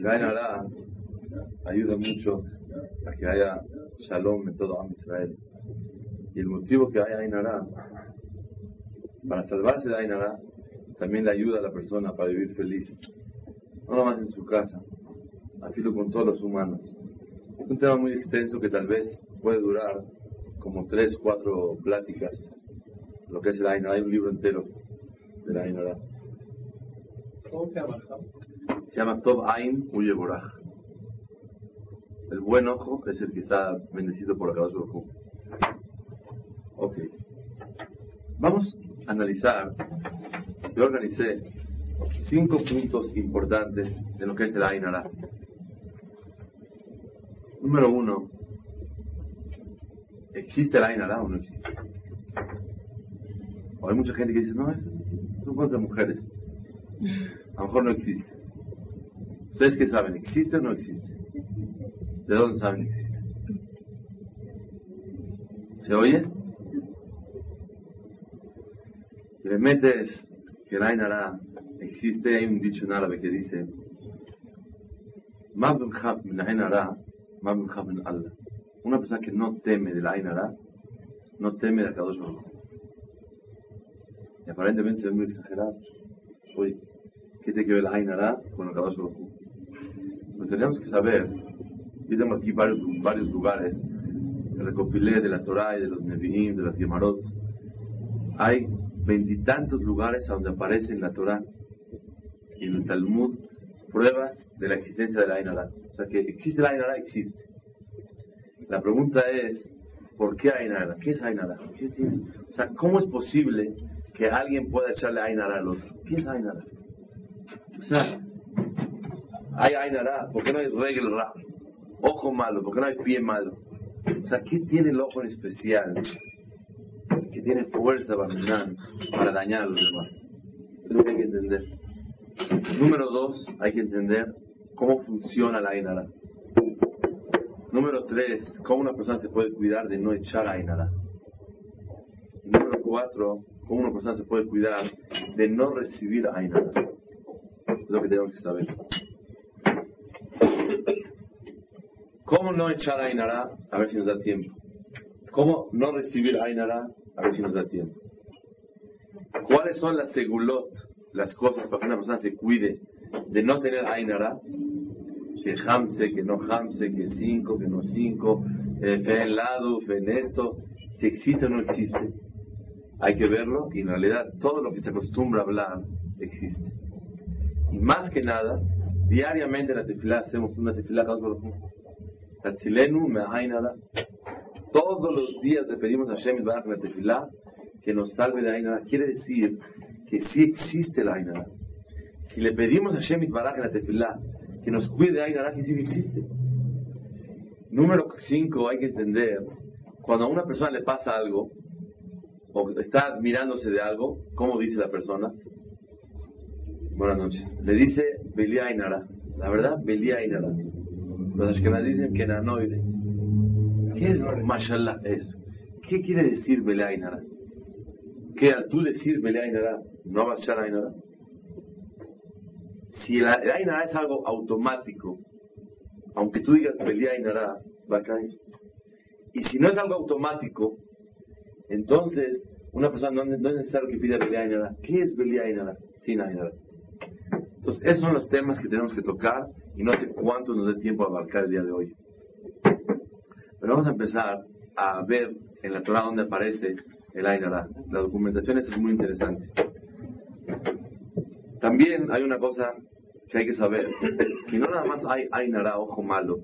El Hará ayuda mucho a que haya shalom en todo Am Israel. Y el motivo que haya Ainara, para salvarse de Ainara, también le ayuda a la persona para vivir feliz. No nomás en su casa, afilo con todos los humanos. Es un tema muy extenso que tal vez puede durar como tres, cuatro pláticas. Lo que es el Ainara, hay un libro entero de la Ainara. ¿Cómo se llama? Se llama Tov Ain Uyeborah. El buen ojo es el que está bendecido por la su. Ok. Vamos a analizar. Yo organicé cinco puntos importantes de lo que es el Ainara. Número uno, ¿existe el Ainara o no existe? O hay mucha gente que dice, no, es, son cosas de mujeres. A lo mejor no existe. ¿Ustedes qué saben? ¿Existe o no existe? ¿De dónde saben que existe? ¿Se oye? Le metes que el Ainara existe, hay un dicho en árabe que dice una persona que no teme del Ainara no teme de Kadosh Baruch Y aparentemente es muy exagerado. Oye, ¿qué te queda el Ainara con el Kadosh Baruch Pues tenemos que saber, yo tengo aquí varios, varios lugares recopilé de la Torah y de los Nevi'im, de las Gemarot. Hay veintitantos lugares donde aparece en la Torah y en el Talmud pruebas de la existencia de la Ainara. O sea que existe la Ainara, existe. La pregunta es, ¿por qué Ainara? ¿Qué es Ainara? ¿Qué tiene? O sea, ¿cómo es posible que alguien pueda echarle Ainara al otro? ¿Qué es Ainara? O sea, hay Ainara, ¿por qué no hay regla Ojo malo, ¿por qué no hay pie malo? O sea, ¿qué tiene el ojo en especial que tiene fuerza para dañar a los demás? Es lo que hay que entender. Número dos, hay que entender cómo funciona la Ainara. Número tres, cómo una persona se puede cuidar de no echar Ainara. Número cuatro, cómo una persona se puede cuidar de no recibir Ainara. Es lo que tenemos que saber. ¿Cómo no echar Ainara? A ver si nos da tiempo. ¿Cómo no recibir Ainara? A ver si nos da tiempo. ¿Cuáles son las segulot, las cosas para que una persona se cuide de no tener Ainara? Que hamse, que no hamse, que cinco, que no cinco, eh, fe en lado, fe en esto. Si existe o no existe. Hay que verlo y en realidad todo lo que se acostumbra a hablar existe. Y más que nada, diariamente en la tefilá hacemos una tefilá todos los días le pedimos a Shem Baraj la tefilá que nos salve de Ainara. Quiere decir que sí existe la Ainara. Si le pedimos a Shem Baraj la tefilá que nos cuide de Ainara, que sí existe. Número 5, hay que entender, cuando a una persona le pasa algo, o está mirándose de algo, ¿cómo dice la persona? Buenas noches. Le dice Belia Ainara. La verdad, Belia Ainara. Los Ashkenaz dicen que nanoide. ¿Qué es mashallah eso? ¿Qué quiere decir Beleainara? ¿Que al tú decir Beleainara no vas a Ainara? Si el, Ainara es algo automático, aunque tú digas Beleainara, va a caer. Y si no es algo automático, entonces una persona no, es necesario que pida Beleainara. ¿Qué es Beleainara? Sin Ainara. Entonces, esos son los temas que tenemos que tocar y no sé cuánto nos dé tiempo a abarcar el día de hoy. Pero vamos a empezar a ver en la Torah donde aparece el Ainara. La documentación es muy interesante. También hay una cosa que hay que saber, que no nada más hay Ainara, ojo malo,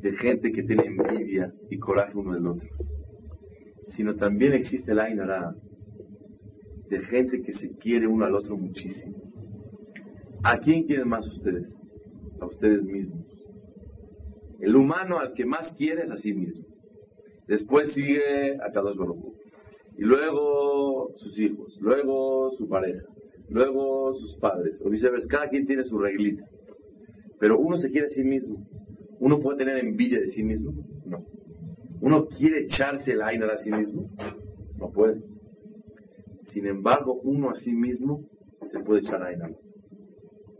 de gente que tiene envidia y coraje uno del otro, sino también existe el Ainara de gente que se quiere uno al otro muchísimo. ¿A quién quieren más ustedes? A ustedes mismos. El humano al que más quiere es a sí mismo. Después sigue a Kadosh Baruj Y luego sus hijos, luego su pareja, luego sus padres, o viceversa. Cada quien tiene su reglita. Pero uno se quiere a sí mismo. ¿Uno puede tener envidia de sí mismo? No. ¿Uno quiere echarse el aire a sí mismo? No puede. Sin embargo, uno a sí mismo se puede echar aire.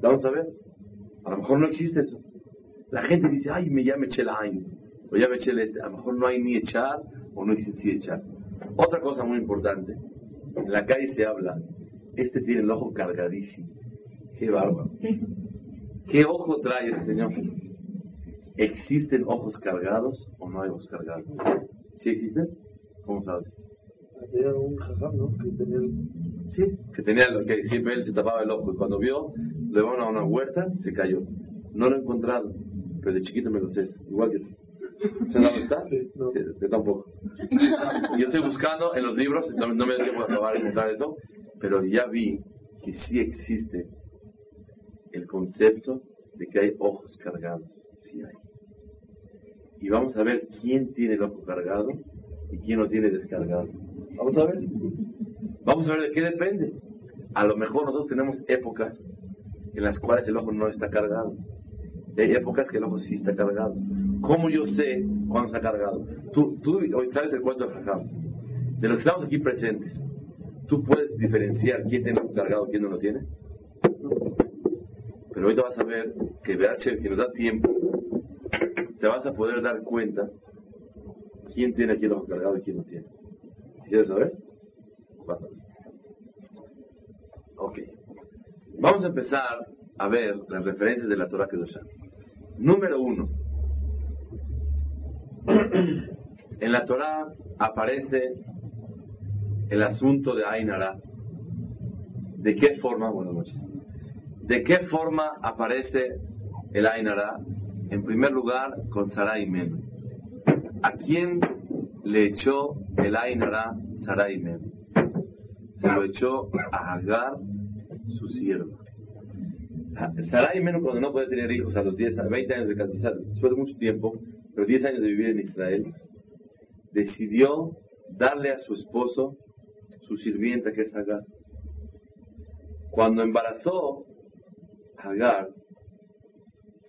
Vamos a ver. A lo mejor no existe eso. La gente dice, ay, me ya me eché el aire. O ya me eché el este. A lo mejor no hay ni echar o no existe echar. Otra cosa muy importante. En la calle se habla, este tiene el ojo cargadísimo. Qué bárbaro. ¿Qué ojo trae el señor? ¿Existen ojos cargados o no hay ojos cargados? ¿Sí existen? ¿Cómo sabes? Había un jajam, ¿no? Que tenía el... Sí, que tenía lo que siempre él se tapaba el ojo y cuando vio, le van a una huerta, se cayó. No lo he encontrado, pero de chiquito me lo sé, igual que tú. ¿Sabes dónde está? Sí, no. Yo tampoco. Yo estoy buscando en los libros, no, no me da tiempo de probar encontrar eso, pero ya vi que sí existe el concepto de que hay ojos cargados. Sí hay. Y vamos a ver quién tiene el ojo cargado y quién lo tiene descargado. Vamos a ver. Vamos a ver de qué depende. A lo mejor nosotros tenemos épocas en las cuales el ojo no está cargado. Y hay épocas que el ojo sí está cargado. ¿Cómo yo sé cuándo está cargado? Tú, tú hoy sabes el cuento de Jajam. De los que estamos aquí presentes, ¿tú puedes diferenciar quién tiene ojo cargado y quién no lo tiene? Pero hoy te vas a ver que VH, si nos da tiempo, te vas a poder dar cuenta quién tiene aquí el ojo cargado y quién no tiene. ¿Quieres saber? Vas a ver. Ok. Vamos a empezar a ver las referencias de la Torah Kedoshá. Número uno. En la Torah aparece el asunto de Ainara. ¿De qué forma? Buenas noches. ¿De qué forma aparece el Ainara? En primer lugar, con Sarai Men. ¿A quién le echó el Ainara Sarai Men? Se lo echó a Agar, su sierva. Sarai Men, cuando no puede tener hijos a los 10, a 20 años de casar, después de mucho tiempo, pero 10 años de vivir en Israel, decidió darle a su esposo su sirvienta que es Agar. Cuando embarazó Agar,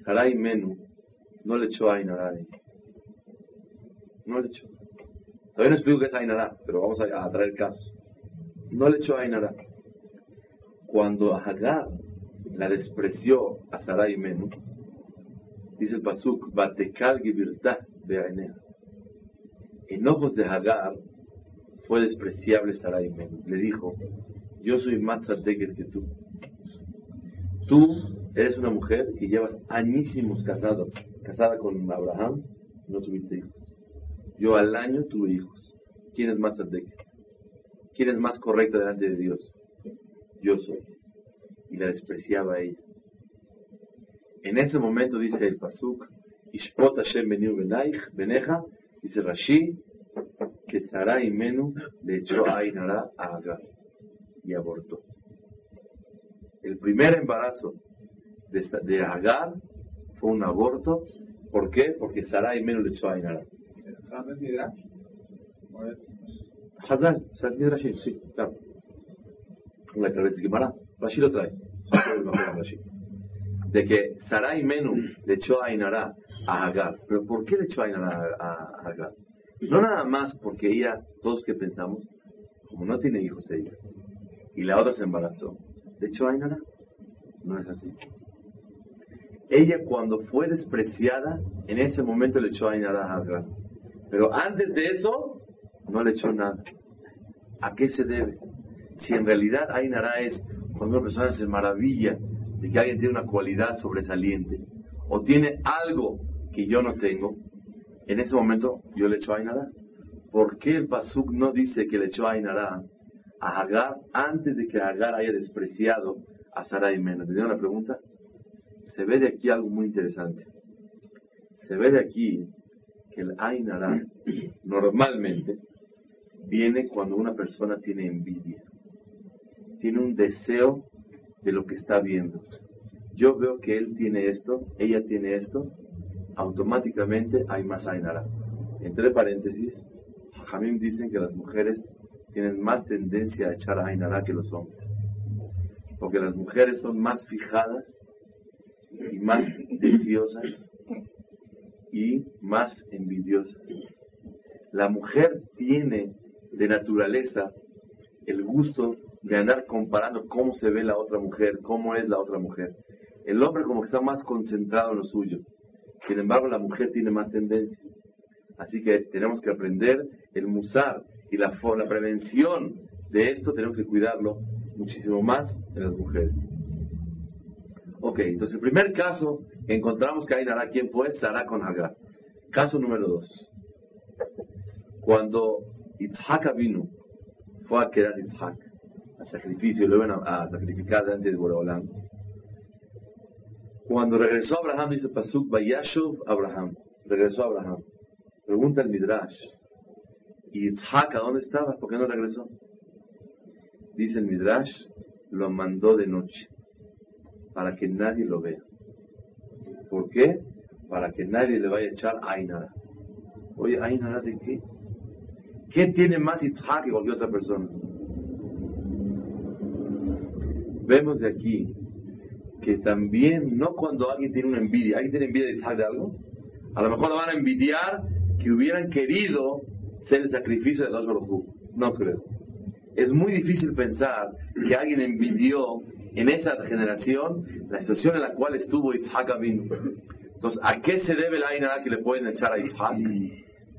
Sarai Menu no le echó a Ainara. No le echó. Todavía no explico qué es Ainara, pero vamos a, a traer casos. No le echó a Ainara. Cuando Agar la despreció a Sarai Menu, dice el Pasuk, Batekal de. En ojos de Hagar fue despreciable Sarai Menu. Le dijo, yo soy más tzadeket que tú. Tú eres una mujer que llevas añísimos casado, casada con Abraham, no tuviste hijos. Yo al año tuve hijos. ¿Quién es más tzadeket? ¿Quién es más correcta delante de Dios? Yo soy. Y la despreciaba a ella. En ese momento dice el Pasuk, Ishpot Hashem benaich, beneja, dice Rashi, que Sarai Menu le echó a Ainara a Agar y abortó. El primer embarazo de, de Agar fue un aborto. ¿Por qué? Porque Sarai Menu le echó a Ainara. ¿Sabes mi edad? ¿O es- Hazal, sí, claro. La que es Gemara, Rashi lo trae. De que Sarai Menu le echó a Ainara a Agar. ¿Pero por qué le echó a Ainara a, a Agar? No nada más porque ella, todos que pensamos, como no tiene hijos ella, y la otra se embarazó, le echó a Ainara. No es así. Ella cuando fue despreciada, en ese momento le echó a Ainara a Agar. Pero antes de eso, no le echó nada. ¿A qué se debe? Si en realidad Ainara es cuando una persona se maravilla de que alguien tiene una cualidad sobresaliente o tiene algo que yo no tengo, en ese momento yo le echo Ainara. ¿Por qué el Pasuk no dice que le echó Ainara a Hagar antes de que Hagar haya despreciado a Sarai Mena? ¿Entendieron la pregunta? Se ve de aquí algo muy interesante. Se ve de aquí que el Ainara normalmente viene cuando una persona tiene envidia, tiene un deseo de lo que está viendo. yo veo que él tiene esto, ella tiene esto, automáticamente hay más Ainara. Entre paréntesis, Jamim dicen que las mujeres tienen más tendencia a echar Ainara que los hombres. Porque las mujeres son más fijadas y más deseosas y más envidiosas. La mujer tiene de naturaleza el gusto de andar comparando cómo se ve la otra mujer, cómo es la otra mujer. El hombre como que está más concentrado en lo suyo. Sin embargo, la mujer tiene más tendencia. Así que tenemos que aprender el musar y la, la prevención de esto, tenemos que cuidarlo muchísimo más en las mujeres. Ok, entonces el primer caso encontramos que hay Nara, ¿quién fue? Sara con Hagar. Caso número dos. Cuando Itzhak vino, fue a quedar Itzhak, sacrificio, lo iban a, sacrificar delante de Boreolam. Cuando regresó Abraham, dice Pasuk, Bayashuv Abraham. Regresó Abraham. Pregunta el Midrash. ¿Y Itzhak a dónde estaba? ¿Por qué no regresó? Dice el Midrash, lo mandó de noche, para que nadie lo vea. ¿Por qué? Para que nadie le vaya a echar Ainara. Oye, ¿Ainara de qué? ¿Qué tiene más Itzhak que cualquier otra persona? Vemos de aquí que también, no cuando alguien tiene una envidia, ¿alguien tiene envidia de Isaac de algo? A lo mejor lo van a envidiar que hubieran querido ser el sacrificio de los Baruj No creo. Es muy difícil pensar que alguien envidió en esa generación la situación en la cual estuvo Isaac vino. Entonces, ¿a qué se debe la Ainara que le pueden echar a Isaac?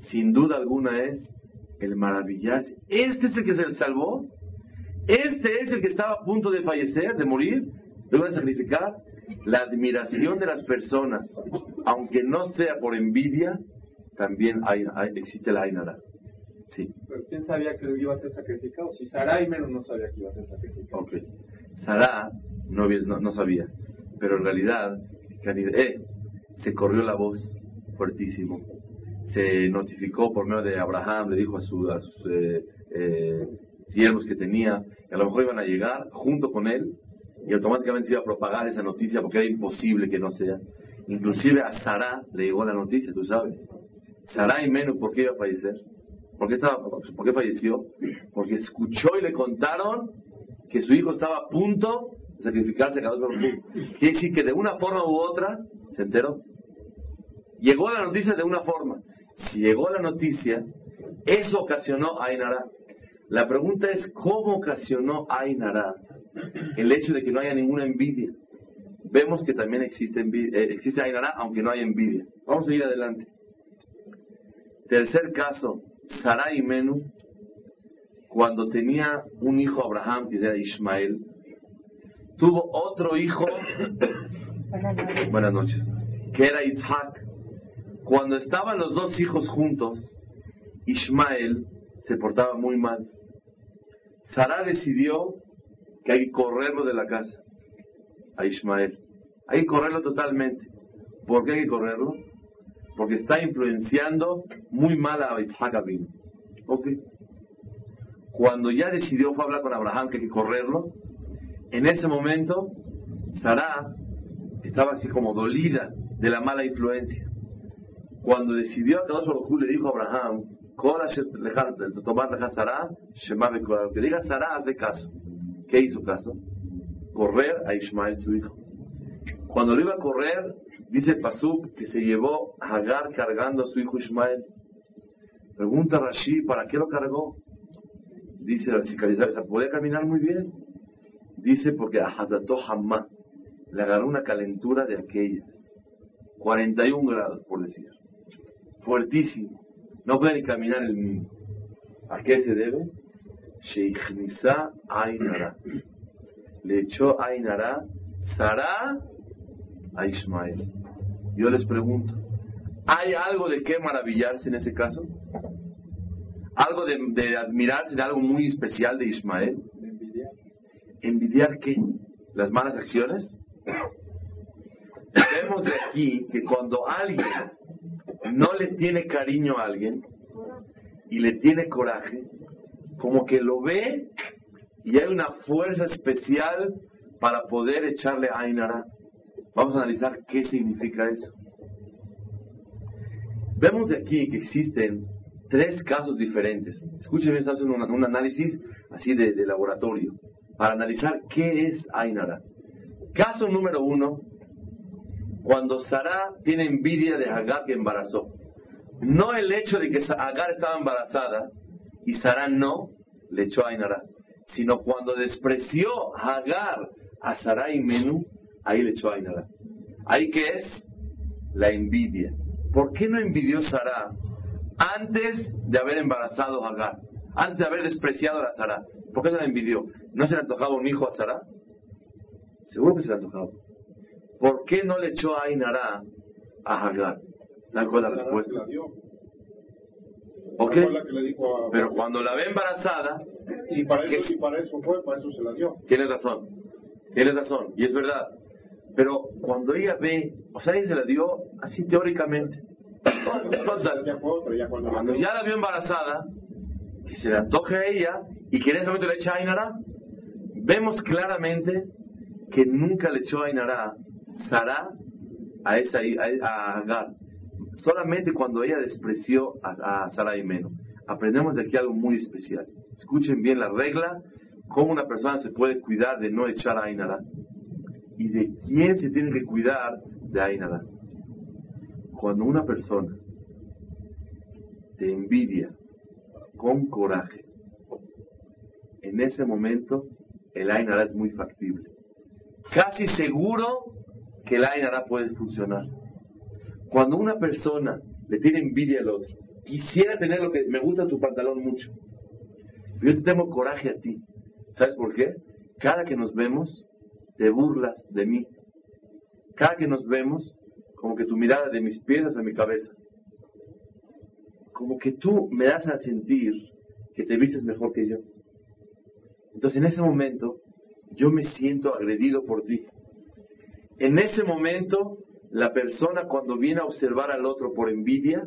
Sin duda alguna es el maravillarse. ¿Este es el que se salvó? ¿Este es el que estaba a punto de fallecer, de morir? Deben sacrificar la admiración de las personas, aunque no sea por envidia, también hay, existe la Ainara. Sí. ¿Pero quién sabía que iba a ser sacrificado? Si Sarai menos no sabía que iba a ser sacrificado. Ok. Sarah no, no, sabía, pero en realidad, eh, se corrió la voz fuertísimo. Se notificó por medio de Abraham, le dijo a, su, a sus eh, eh, siervos que tenía, que a lo mejor iban a llegar junto con él y automáticamente se iba a propagar esa noticia porque era imposible que no sea. Inclusive a Sara le llegó la noticia, tú sabes. Sara y menos, ¿por qué iba a fallecer? ¿Por qué, estaba, ¿Por qué falleció? Porque escuchó y le contaron que su hijo estaba a punto de sacrificarse a cada uno. Quiere decir que de una forma u otra se enteró. Llegó la noticia de una forma. Si llegó la noticia, eso ocasionó a Ainara. La pregunta es, ¿cómo ocasionó Ainara el hecho de que no haya ninguna envidia. Vemos que también existe, envidia, eh, existe Ainara, aunque no hay envidia. Vamos a ir adelante. Tercer caso, Sarai Menú, cuando tenía un hijo Abraham, que era Ismael, tuvo otro hijo, buenas noches, que era Isaac. Cuando estaban los dos hijos juntos, Ismael se portaba muy mal. Sara decidió que hay que correrlo de la casa a Ismael. Hay que correrlo totalmente. ¿Por qué hay que correrlo? Porque está influenciando muy mal a Isaac Abin. Ok. Cuando ya decidió, fue a hablar con Abraham que hay que correrlo. En ese momento, Sara estaba así como dolida de la mala influencia. Cuando decidió a los le dijo a Abraham, que diga Sara, hace caso. ¿Qué hizo caso? Correr a Ismael, su hijo. Cuando lo iba a correr, dice Pasuk que se llevó a Hagar cargando a su hijo Ismael. Pregunta Rashi, ¿para qué lo cargó? Dice la psicalizada, podía caminar muy bien. Dice porque a Hazato Hamma le agarró una calentura de aquellas. 41 grados, por decir. Fuertísimo. No puede ni caminar el niño. ¿A qué se debe? Sheikhnisa Ainara. Le echó Ainara Sara a Ismael. Yo les pregunto, ¿hay algo de qué maravillarse en ese caso? ¿Algo de, admirarse de algo muy especial de Ismael? ¿Envidiar? ¿Envidiar qué? ¿Las malas acciones? Vemos de aquí que cuando alguien no le tiene cariño a alguien y le tiene coraje, como que lo ve y hay una fuerza especial para poder echarle a Ainara. Vamos a analizar qué significa eso. Vemos de aquí que existen tres casos diferentes. Escuchen, estamos haciendo un, un análisis así de, de, laboratorio para analizar qué es Ainara. Caso número uno, cuando Sara tiene envidia de Hagar que embarazó. No el hecho de que Hagar estaba embarazada y Sara no le echó a Ainara, sino cuando despreció Hagar a Sara y Menú, ahí le echó a Ainara. ¿Ahí qué es? La envidia. ¿Por qué no envidió Sara antes de haber embarazado a Hagar? Antes de haber despreciado a Sara. ¿Por qué no la envidió? ¿No se le antojaba un hijo a Sara? Seguro que se le antojaba. ¿Por qué no le echó a Ainara a Hagar? ¿Saben cuál es la respuesta? ¿Ok? Pero cuando la ve embarazada... Y para, eso, y para eso fue, para eso se la dio. Tienes razón. Tienes razón. Y es verdad. Pero cuando ella ve, o sea, ella se la dio así teóricamente. Cuando ya la vio embarazada, que se le antoje a ella y que en ese momento le echa a Ainara, vemos claramente que nunca le echó a Ainara Sara a esa a Agar. Solamente cuando ella despreció a, a Sara y Meno. Aprendemos de aquí algo muy especial. Escuchen bien la regla, cómo una persona se puede cuidar de no echar a Ainara. ¿Y de quién se tiene que cuidar de Ainara? Cuando una persona te envidia con coraje, en ese momento el Ainara es muy factible. Casi seguro que el Ainara puede funcionar. Cuando una persona le tiene envidia al otro, quisiera tener lo que me gusta tu pantalón mucho, yo te tengo coraje a ti. ¿Sabes por qué? Cada que nos vemos, te burlas de mí. Cada que nos vemos, como que tu mirada de mis pies hasta mi cabeza. Como que tú me das a sentir que te vistes mejor que yo. Entonces en ese momento yo me siento agredido por ti. En ese momento la persona cuando viene a observar al otro por envidia,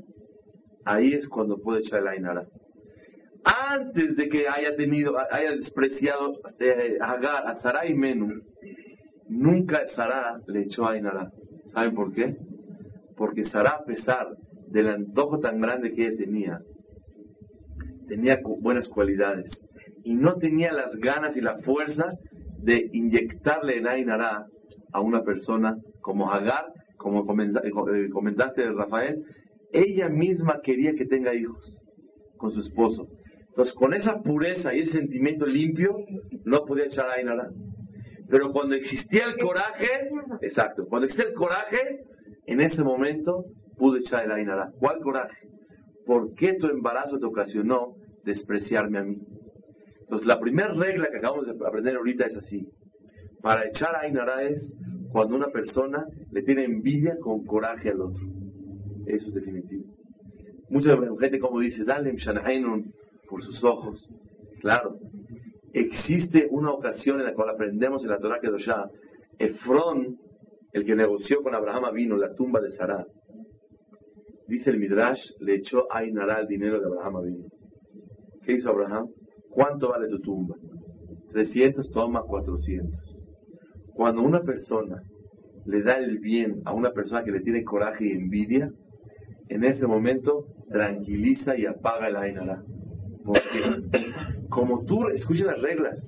ahí es cuando puede echar la inara. Antes de que haya tenido, haya despreciado eh, a Agar, a Sarai Menú, nunca Sara le echó a Ainara. ¿Saben por qué? Porque Sara, a pesar del antojo tan grande que ella tenía, tenía buenas cualidades y no tenía las ganas y la fuerza de inyectarle en Ainara a una persona como Agar, como eh, comentaste Rafael, ella misma quería que tenga hijos con su esposo. Entonces, con esa pureza y ese sentimiento limpio, no podía echar a Ainara. Pero cuando existía el coraje, exacto, cuando existía el coraje, en ese momento pude echar el Ainara. ¿Cuál coraje? ¿Por qué tu embarazo te ocasionó despreciarme a mí? Entonces, la primera regla que acabamos de aprender ahorita es así. Para echar a Ainara es cuando una persona le tiene envidia con coraje al otro. Eso es definitivo. Mucha gente como dice, dale por sus ojos. Claro, existe una ocasión en la cual aprendemos en la Torah que ya Efrón, el que negoció con Abraham vino la tumba de Sarah, dice el Midrash, le echó a Ainara el dinero de Abraham vino. ¿Qué hizo Abraham? ¿Cuánto vale tu tumba? 300, toma 400. Cuando una persona le da el bien a una persona que le tiene coraje y envidia, en ese momento tranquiliza y apaga el Ainara. Porque como tú, escucha las reglas,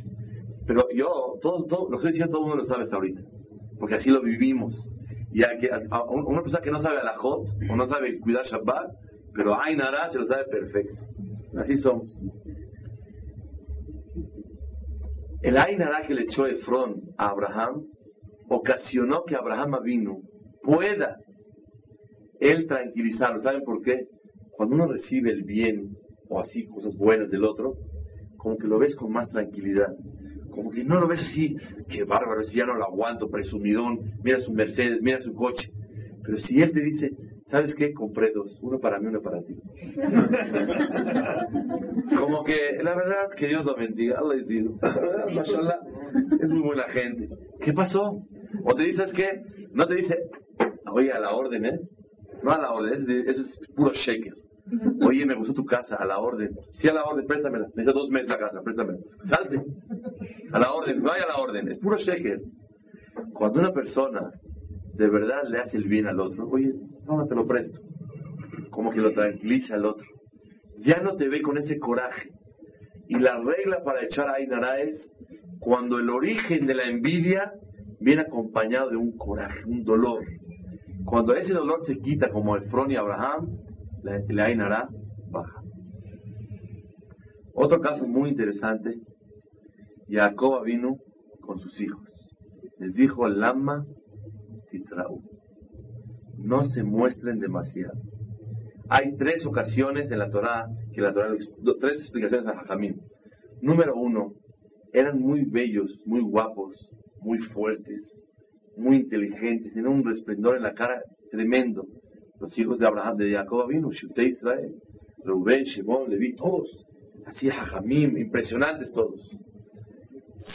pero yo, todo, todo, lo estoy diciendo, todo el mundo lo sabe hasta ahorita, porque así lo vivimos. Y a, que, una persona que no sabe la hot o no sabe cuidar Shabbat, pero Ainara se lo sabe perfecto. Así somos. El Ainara que le echó Efrón a Abraham ocasionó que Abraham vino pueda él tranquilizarlo. ¿Saben por qué? Cuando uno recibe el bien o así cosas buenas del otro, como que lo ves con más tranquilidad. Como que no lo ves así, qué bárbaro, si ya no lo aguanto, presumidón, mira su Mercedes, mira su coche. Pero si él te dice, ¿sabes qué? Compré dos, uno para mí, uno para ti. como que, la verdad, que Dios lo bendiga, Allah es es muy buena gente. ¿Qué pasó? O te dices que, no te dice, oye, a la orden, ¿eh? No a la orden, ese es, es puro shaker. Oye, me gustó tu casa, a la orden. Sí, a la orden, préstamela. Me dos meses la casa, préstamela. Salte. A la orden, vaya a la orden. Es puro sheker. Cuando una persona de verdad le hace el bien al otro, oye, no, te lo presto. Como que lo tranquiliza al otro. Ya no te ve con ese coraje. Y la regla para echar a Ainara es cuando el origen de la envidia viene acompañado de un coraje, un dolor. Cuando ese dolor se quita, como Efron y Abraham, la, la Ainara baja. Otro caso muy interesante, Jacob vino con sus hijos. Les dijo, Lama titrau, no se muestren demasiado. Hay tres ocasiones en la Torah, que la Torah, tres explicaciones a Jajamín. Número uno, eran muy bellos, muy guapos, muy fuertes, muy inteligentes, tenían un resplendor en la cara tremendo. Los hijos de Abraham, de Jacob vino, Shute Israel, Reuben, Shimon, Levi, todos, así Jajamim, impresionantes todos.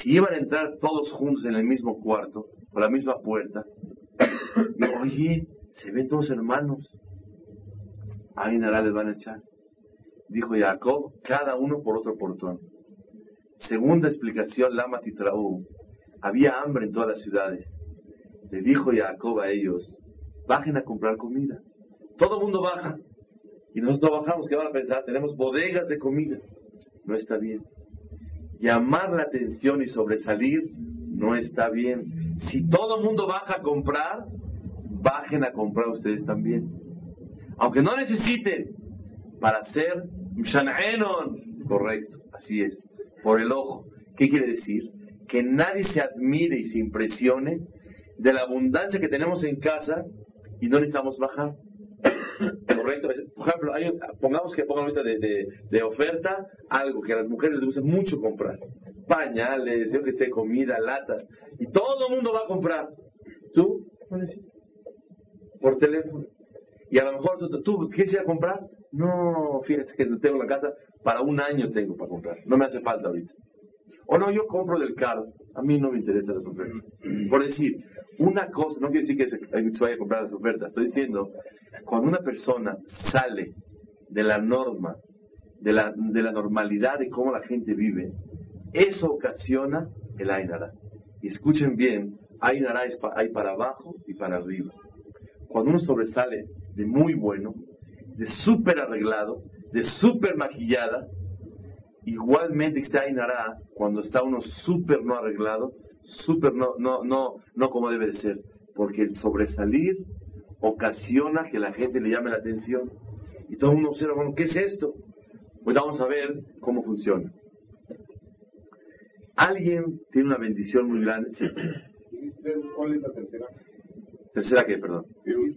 Si iban a entrar todos juntos en el mismo cuarto, por la misma puerta, oye, se ven todos hermanos, ahí nada les van a echar. Dijo Jacob, cada uno por otro portón. Segunda explicación, Lama Titraú. Había hambre en todas las ciudades. Le dijo Jacob a ellos, bajen a comprar comida. Todo el mundo baja. Y nosotros bajamos, ¿qué van a pensar? Tenemos bodegas de comida. No está bien. Llamar la atención y sobresalir no está bien. Si todo el mundo baja a comprar, bajen a comprar ustedes también. Aunque no necesiten, para ser Mshanaenon, correcto, así es por el ojo. ¿Qué quiere decir? Que nadie se admire y se impresione de la abundancia que tenemos en casa y no necesitamos bajar. Correcto. Por ejemplo, pongamos que pongan ahorita de, oferta algo que a las mujeres les gusta mucho comprar. Pañales, yo que sé, comida, latas. Y todo el mundo va a comprar. ¿Tú? Por teléfono. Y a lo mejor tú, ¿tú quieres a comprar? No, fíjate que tengo la casa, para un año tengo para comprar, no me hace falta ahorita. O no, yo compro del caro, a mí no me interesan las ofertas. Por decir, una cosa, no quiero decir que se, vaya a comprar las ofertas, estoy diciendo, cuando una persona sale de la norma, de la, de la normalidad de cómo la gente vive, eso ocasiona el Ainara. Y escuchen bien, Ainara es hay para abajo y para arriba. Cuando uno sobresale de muy bueno, de súper arreglado, de súper maquillada, igualmente está Ainara cuando está uno súper no arreglado, súper no, no, no, no como debe de ser, porque el sobresalir ocasiona que la gente le llame la atención y todo el mundo observa, bueno, ¿qué es esto? Pues vamos a ver cómo funciona. Alguien tiene una bendición muy grande. Sí. ¿Cuál es la tercera? Tercera que, perdón.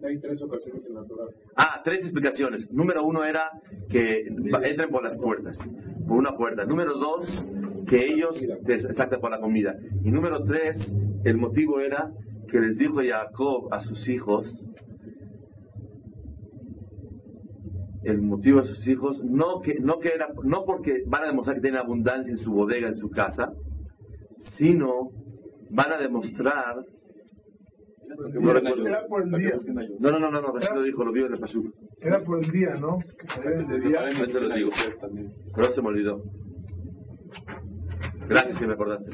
Hay tres ocasiones en la Torah. Ah, tres explicaciones. Número uno era que entren por las puertas, por una puerta. Número dos, que ellos, exacto, por la comida. Y número tres, el motivo era que les dijo Jacob a sus hijos, el motivo de sus hijos, no que, no que era, no porque van a demostrar que tienen abundancia en su bodega, en su casa, sino van a demostrar era por el día. No, no, no, no, no, lo dijo, lo vio en el Pasú. Era por el día, ¿no? Te lo digo. Pero se me olvidó. Gracias que me acordaste.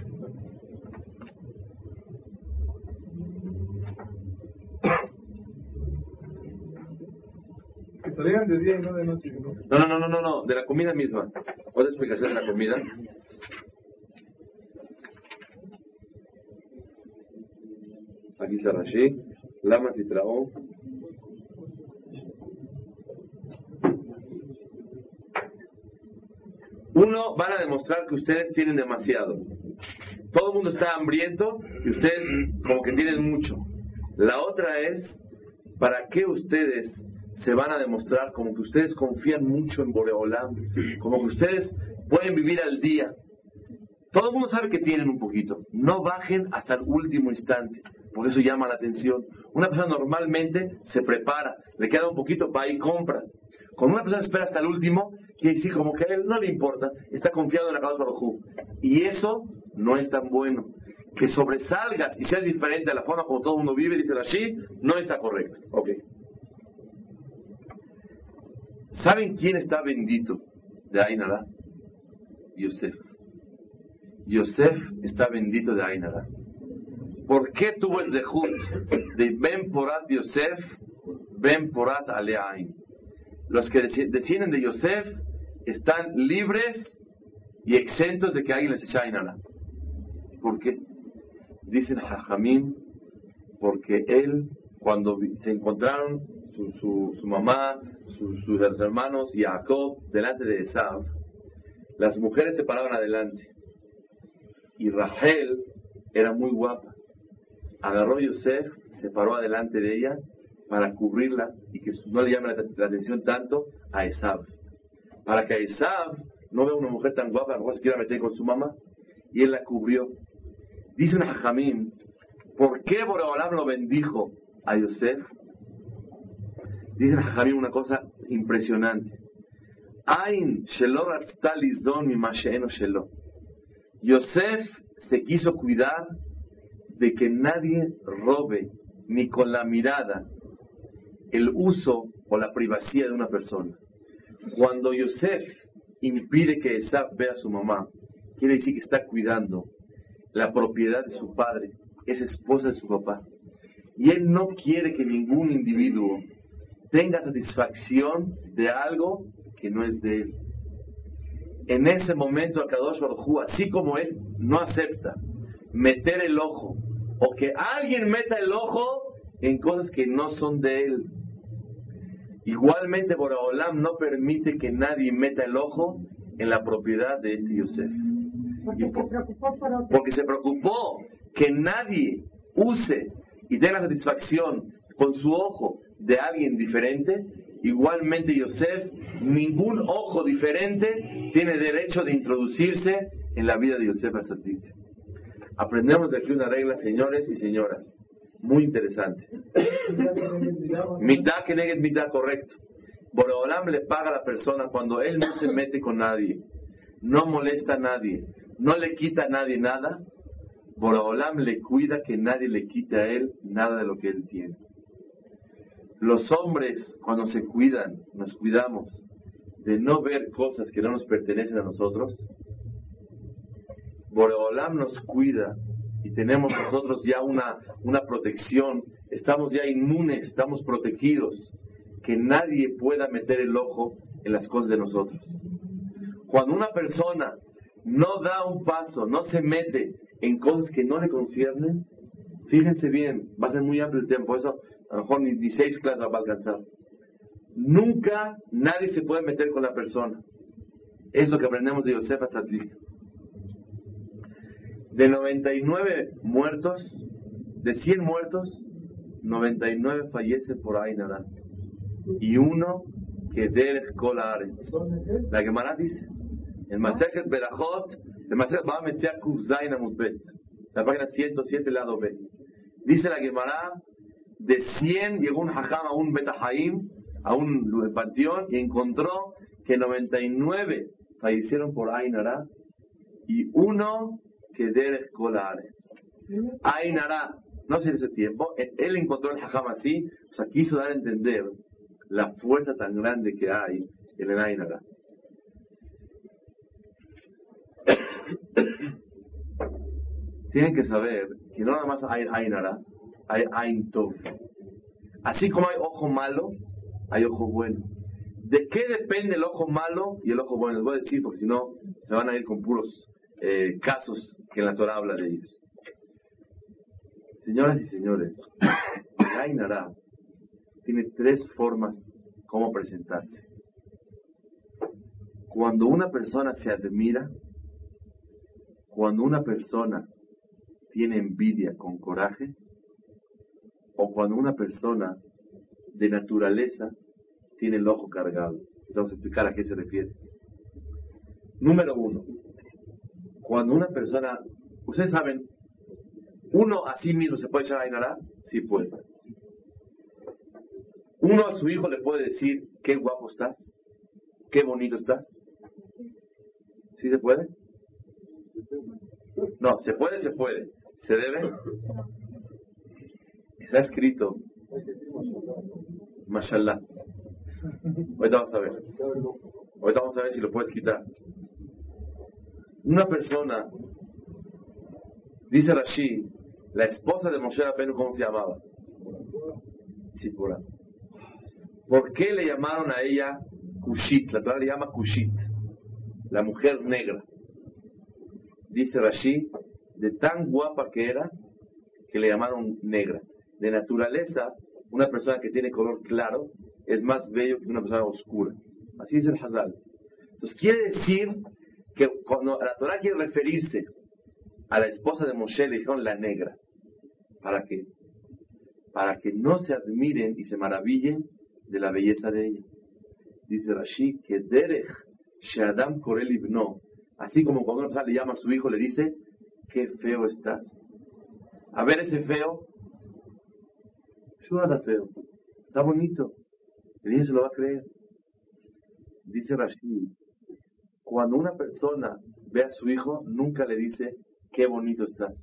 Que salieran de día y no de noche, ¿no? No, no, no, no, no, de la comida misma. Otra explicación de la comida. Se Rashi, Lama Titraó. Uno, van a demostrar que ustedes tienen demasiado. Todo el mundo está hambriento y ustedes como que tienen mucho. La otra es, ¿para qué ustedes se van a demostrar como que ustedes confían mucho en Boreolam? Como que ustedes pueden vivir al día. Todo el mundo sabe que tienen un poquito. No bajen hasta el último instante. Por eso llama la atención. Una persona normalmente se prepara, le queda un poquito ir y compra. Cuando una persona espera hasta el último, quiere decir como que a él no le importa, está confiado en la causa Baruj Y eso no es tan bueno. Que sobresalgas y seas diferente a la forma como todo el mundo vive, dice así, no está correcto. Ok. ¿Saben quién está bendito de Ainara? Yosef. Yosef está bendito de Ainara. ¿Por qué tuvo el zehut de Ben Porat Yosef, Ben Porat Aleain? Los que descienden de Yosef están libres y exentos de que alguien les eche Ainara. ¿Por qué? Dicen Jajamín, porque él, cuando se encontraron su, mamá, su- sus hermanos y Jacob delante de Esav, las mujeres se paraban adelante. Y Rachel era muy guapa. Agarró a Yosef, se paró adelante de ella para cubrirla y que no le llame la, atención tanto a Esav. Para que a Esav no vea una mujer tan guapa, a se quiera meter con su mamá. Y él la cubrió. Dicen a Jamín, ¿por qué Boreolam lo bendijo a Yosef? Dicen a Jamín una cosa impresionante. Ain. Yosef se quiso cuidar de que nadie robe ni con la mirada el uso o la privacidad de una persona. Cuando Yosef impide que Esab vea a su mamá, quiere decir que está cuidando la propiedad de su padre, es esposa de su papá. Y él no quiere que ningún individuo tenga satisfacción de algo que no es de él. En ese momento, Akadosh Baruj Hu, así como él no acepta meter el ojo o que alguien meta el ojo en cosas que no son de él. Igualmente, Boraholam no permite que nadie meta el ojo en la propiedad de este Yosef. Porque por- se preocupó por otro. porque se preocupó que nadie use y tenga satisfacción con su ojo de alguien diferente, igualmente Yosef, ningún ojo diferente tiene derecho de introducirse en la vida de Yosef Azadik. Aprendemos de aquí una regla, señores y señoras, muy interesante. Mitad que negue mitad correcto. Boreolam le paga a la persona cuando él no se mete con nadie, no molesta a nadie, no le quita a nadie nada. Boreolam le cuida que nadie le quite a él nada de lo que él tiene. Los hombres, cuando se cuidan, nos cuidamos de no ver cosas que no nos pertenecen a nosotros. Boreolam nos cuida y tenemos nosotros ya una, una protección, estamos ya inmunes, estamos protegidos, que nadie pueda meter el ojo en las cosas de nosotros. Cuando una persona no da un paso, no se mete en cosas que no le conciernen, fíjense bien, va a ser muy amplio el tiempo, eso a lo mejor ni, seis clases va a alcanzar. Nunca nadie se puede meter con la persona. Es lo que aprendemos de Yosef Atzadik. De 99 muertos, de 100 muertos, 99 fallecen por Ainara. Y uno que Derech Kol Haaretz. La Gemara dice, en Masechet Berajot, en Masechet Baba Metzia Kuf Zayin Amud Bet, la página 107, lado B. Dice la Gemara, de 100 llegó un hajam a un Betahaim, a un panteón, y encontró que 99 fallecieron por Ainara y uno que Derech Haaretz. Ainara, no sé en ese tiempo, él- él encontró el hajam así, o sea, quiso dar a entender la fuerza tan grande que hay en el Ainara. Tienen que saber que no nada más hay Ainara, hay Ain Tov. Así como hay ojo malo, hay ojo bueno. ¿De qué depende el ojo malo y el ojo bueno? Les voy a decir porque si no se van a ir con puros eh, casos que en la Torah habla de ellos. Señoras y señores, el Ainara tiene tres formas como presentarse. Cuando una persona se admira, cuando una persona tiene envidia con coraje, o cuando una persona de naturaleza tiene el ojo cargado. Vamos a explicar a qué se refiere. Número uno, cuando una persona, ustedes saben, uno a sí mismo se puede echar a Ainara, sí puede. Uno a su hijo le puede decir, qué guapo estás, qué bonito estás. ¿Sí se puede? No, se puede, se puede. ¿Se debe? Está escrito, mashallah. Ahorita vamos a ver. Ahorita vamos a ver si lo puedes quitar. Una persona, dice Rashi, La esposa de Moshe Rabbeinu, ¿cómo se llamaba? Tzipora. ¿Por qué le llamaron a ella Kushit? La Torah le llama Kushit, la mujer negra. Dice Rashi, de tan guapa que era, que le llamaron negra. De naturaleza, una persona que tiene color claro es más bello que una persona oscura. Así dice el Hazal. Entonces quiere decir que cuando la Torah quiere referirse a la esposa de Moshe, le dijeron la negra. ¿Para qué? Para que no se admiren y se maravillen de la belleza de ella. Dice Rashi que Derech Shadam Korel Ibno, así como cuando una persona le llama a su hijo, le dice, qué feo estás. A ver ese feo, no está feo, está bonito. El niño se lo va a creer. Dice Rashi, cuando una persona ve a su hijo, nunca le dice, qué bonito estás.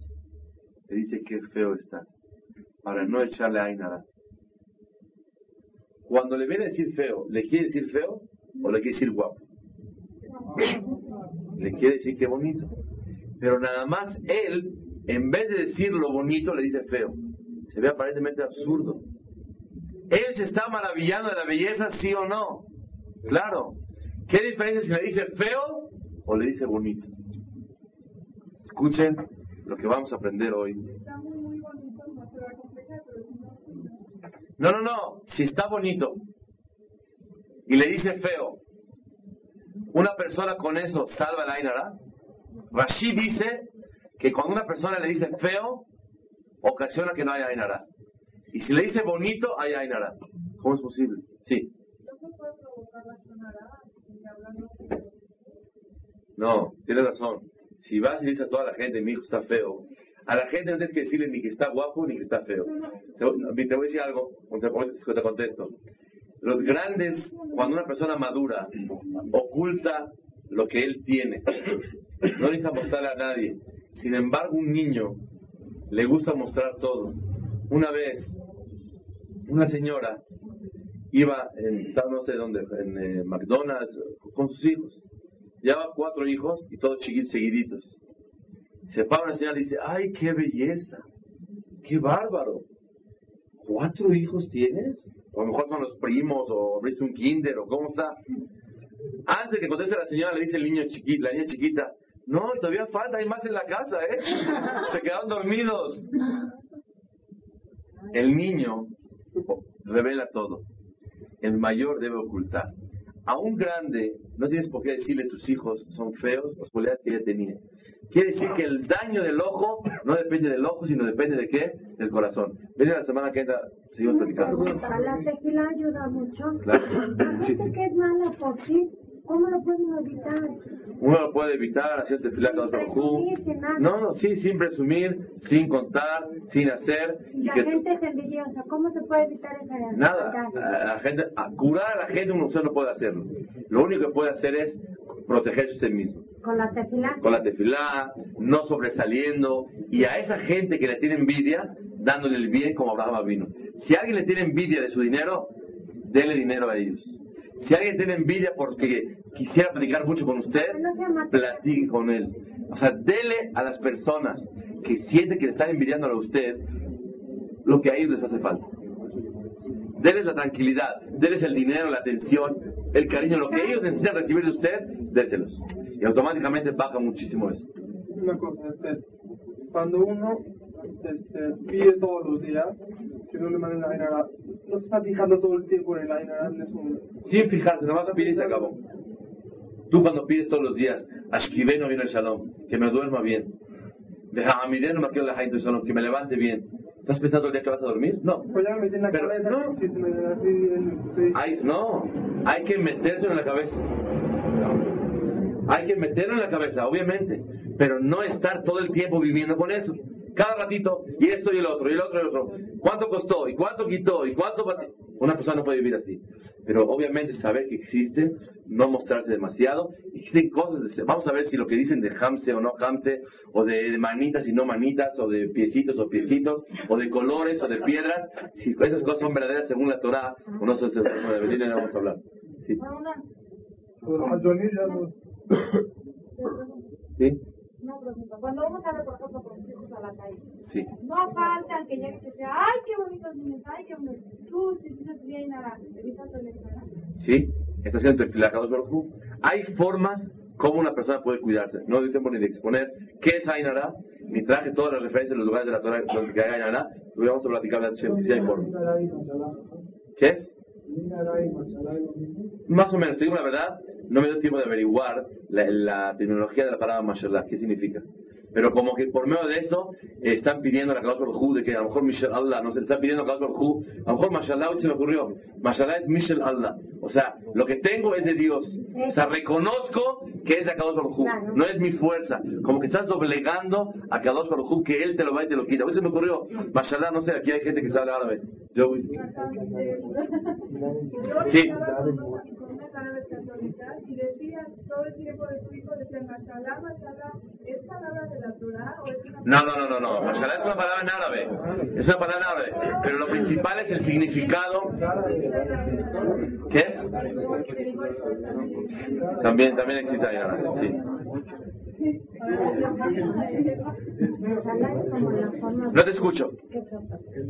Le dice, qué feo estás. Para no echarle a nada. Cuando le viene a decir feo, ¿le quiere decir feo o le quiere decir guapo? Le quiere decir qué bonito. Pero nada más él, en vez de decir lo bonito, le dice feo. Se ve aparentemente absurdo. Él se está maravillando de la belleza, sí o no. Claro. ¿Qué diferencia si le dice feo o le dice bonito? Escuchen lo que vamos a aprender hoy. No, no, no. Si está bonito y le dice feo, una persona con eso salva la Ainara. Rashi dice que cuando una persona le dice feo, ocasiona que no haya Ainara. Y si le dice bonito, hay Ainara. ¿Cómo es posible? Sí. No, tienes razón. Si vas y dices a toda la gente, mi hijo está feo, a la gente no tienes que decirle ni que está guapo ni que está feo. Te, te voy a decir algo, te, te contesto. Los grandes, cuando una persona madura, oculta lo que él tiene. No necesita mostrarle a nadie. Sin embargo, un niño le gusta mostrar todo. Una vez, una señora iba en, no sé dónde, en eh, McDonald's con sus hijos. Lleva cuatro hijos y todos chiquitos, seguiditos. Se para una señora y dice, ¡ay, qué belleza! ¡Qué bárbaro! ¿Cuatro hijos tienes? O a lo mejor son los primos, o abriste un kinder, o cómo está. Antes de que conteste la señora, le dice el niño chiquito, la niña chiquita, no, todavía falta, hay más en la casa, ¿eh? Se quedaron dormidos. El niño revela todo. El mayor debe ocultar. A un grande, no tienes por qué decirle tus hijos son feos, las cualidades que ella tenía. Quiere decir que el daño del ojo no depende del ojo, sino depende de qué? Del corazón. Viene la semana que entra, seguimos platicando. La tequila ayuda mucho. Claro, muchísimo. que es mala por sí. ¿Cómo lo pueden evitar? Uno lo puede evitar haciendo tefilá con Barujú. No, no, sí, sin presumir, sin contar, sin hacer. Y La que gente es envidiosa. ¿Cómo se puede evitar esa nada, enfermedad? a la gente, a curar a la gente uno no puede hacerlo. Lo único que puede hacer es protegerse usted mismo. Con la tequila. Con la tefilá, no sobresaliendo, y a esa gente que le tiene envidia, dándole el bien como Abraham vino. Si alguien le tiene envidia de su dinero, déle dinero a ellos. Si alguien tiene envidia porque quisiera platicar mucho con usted, platique con él. O sea, dele a las personas que sienten que le están envidiando a usted lo que a ellos les hace falta. Deles la tranquilidad, deles el dinero, la atención, el cariño, lo que ellos necesitan recibir de usted, déselos. Y automáticamente baja muchísimo eso. Una cosa, este, cuando uno este, pide todos los días, que no le manden la Ainara, no se está fijando todo el tiempo en el Ainara, es un... Sin fijarte, nomás pide y se acabó. Tú cuando pides todos los días, Ashkiveno vino el Shalom, que me duerma bien. Dejahamideno me quedo la Shalom, que me levante bien. ¿Estás pensando el día que vas a dormir? No. Pues ya me metí en la Pero, cabeza no. existe una- así, sí. Hay, no, hay que meterse en la cabeza. Hay que meterlo en la cabeza, obviamente, pero no estar todo el tiempo viviendo con eso. Cada ratito, y esto y el otro, y el otro y el otro. ¿Cuánto costó? ¿Y cuánto quitó? ¿Y cuánto? Una persona no puede vivir así. Pero obviamente saber que existe, no mostrarse demasiado. Existen cosas, de- vamos a ver si lo que dicen de hamse o no hamse, o de manitas y no manitas, o de piecitos o piecitos, o de colores o de piedras, si esas cosas son verdaderas según la Torah, o no son según la Biblia, no vamos a hablar. Sí. ¿Sí? Una pregunta. Cuando uno sale, por ejemplo, con los hijos a la calle, Sí. no falta el que llegue y que sea, ay, qué bonitos niños, ay, qué bonitos. Tú, si tienes bien, evitas el extra. ¿Sí? Está haciendo tefilá Kadosh Baruj. Hay formas como una persona puede cuidarse. No doy tiempo ni de exponer qué es Ainara, ni traje todas las referencias en los lugares de la Torah donde hay Ainara. Lo vamos a platicar de Hashem, que sí hay formas. ¿Qué es? Más o menos, te digo la verdad, no me dio tiempo de averiguar la, la terminología de la palabra mashallah, qué significa. Pero como que por medio de eso eh, están pidiendo a la Baruj Hu de que a lo mejor Mishel Allah, no se le está pidiendo a Kadosh Baruj Hu, a lo mejor mashallah se me ocurrió, mashallah es Mishel Allah. O sea, lo que tengo es de Dios. O sea, reconozco que es de Kadosh Baruj Hu, no es mi fuerza. Como que estás doblegando a Kadosh Baruj Hu que Él te lo va y te lo quita. A veces me ocurrió, mashallah, no sé, aquí hay gente que sabe árabe. Yo, Sí. Y decían todo el tiempo de su hijo, mashallah, mashallah, ¿es palabra de la Torah o es una No, no, no, no, no. Mashallah es una palabra en árabe. Es una palabra en árabe. Pero lo principal es el significado. ¿Qué es? También, también existe en árabe, sí. No te escucho. El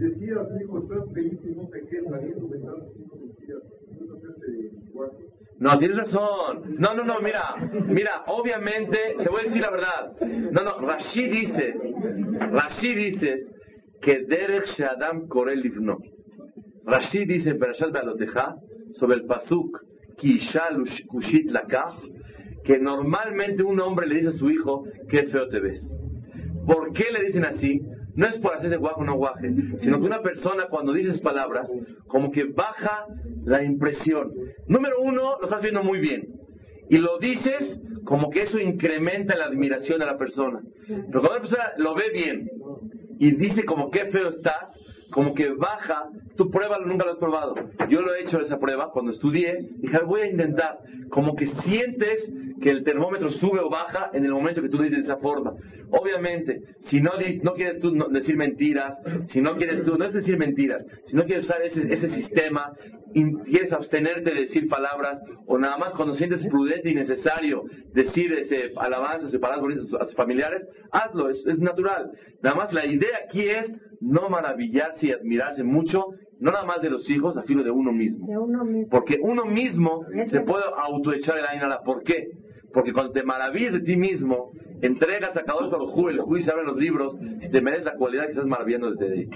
no que tienes razón. No, no, no, mira, mira, obviamente, te voy a decir la verdad. No, no, Rashi dice, Rashi dice que Derek Shadam Korel Livno. Rashi dice en Perashat Bealoteja, sobre el Pasuk, Ki Isha Lush- Kushit Lakach, que normalmente un hombre le dice a su hijo, qué feo te ves. ¿Por qué le dicen así? No es por hacerse guaje o no guaje, sino que una persona cuando dices palabras, como que baja la impresión. Número uno, lo estás viendo muy bien. Y lo dices como que eso incrementa la admiración de la persona. Pero cuando una persona lo ve bien y dice como qué feo estás, como que baja, tú pruébalo, nunca lo has probado. Yo lo he hecho esa prueba cuando estudié, dije, "Ay, voy a intentar. Como que sientes que el termómetro sube o baja en el momento que tú dices de esa forma. Obviamente, si no, no quieres tú decir mentiras, si no quieres tú, no es decir mentiras, si no quieres usar ese, ese sistema, quieres abstenerte de decir palabras, o nada más cuando sientes prudente y necesario decir ese, alabanzas y palabras a tus familiares, hazlo, es, es natural. Nada más la idea aquí es no maravillarse y admirarse mucho, no nada más de los hijos, a filo de uno mismo. De uno mismo. Porque uno mismo se puede autoechar el ainara. ¿Por qué? Porque cuando te maravillas de ti mismo, entregas a Kadosh Baruj Hu, el juicio abre los libros, si te mereces la cualidad que estás maravillando de ti.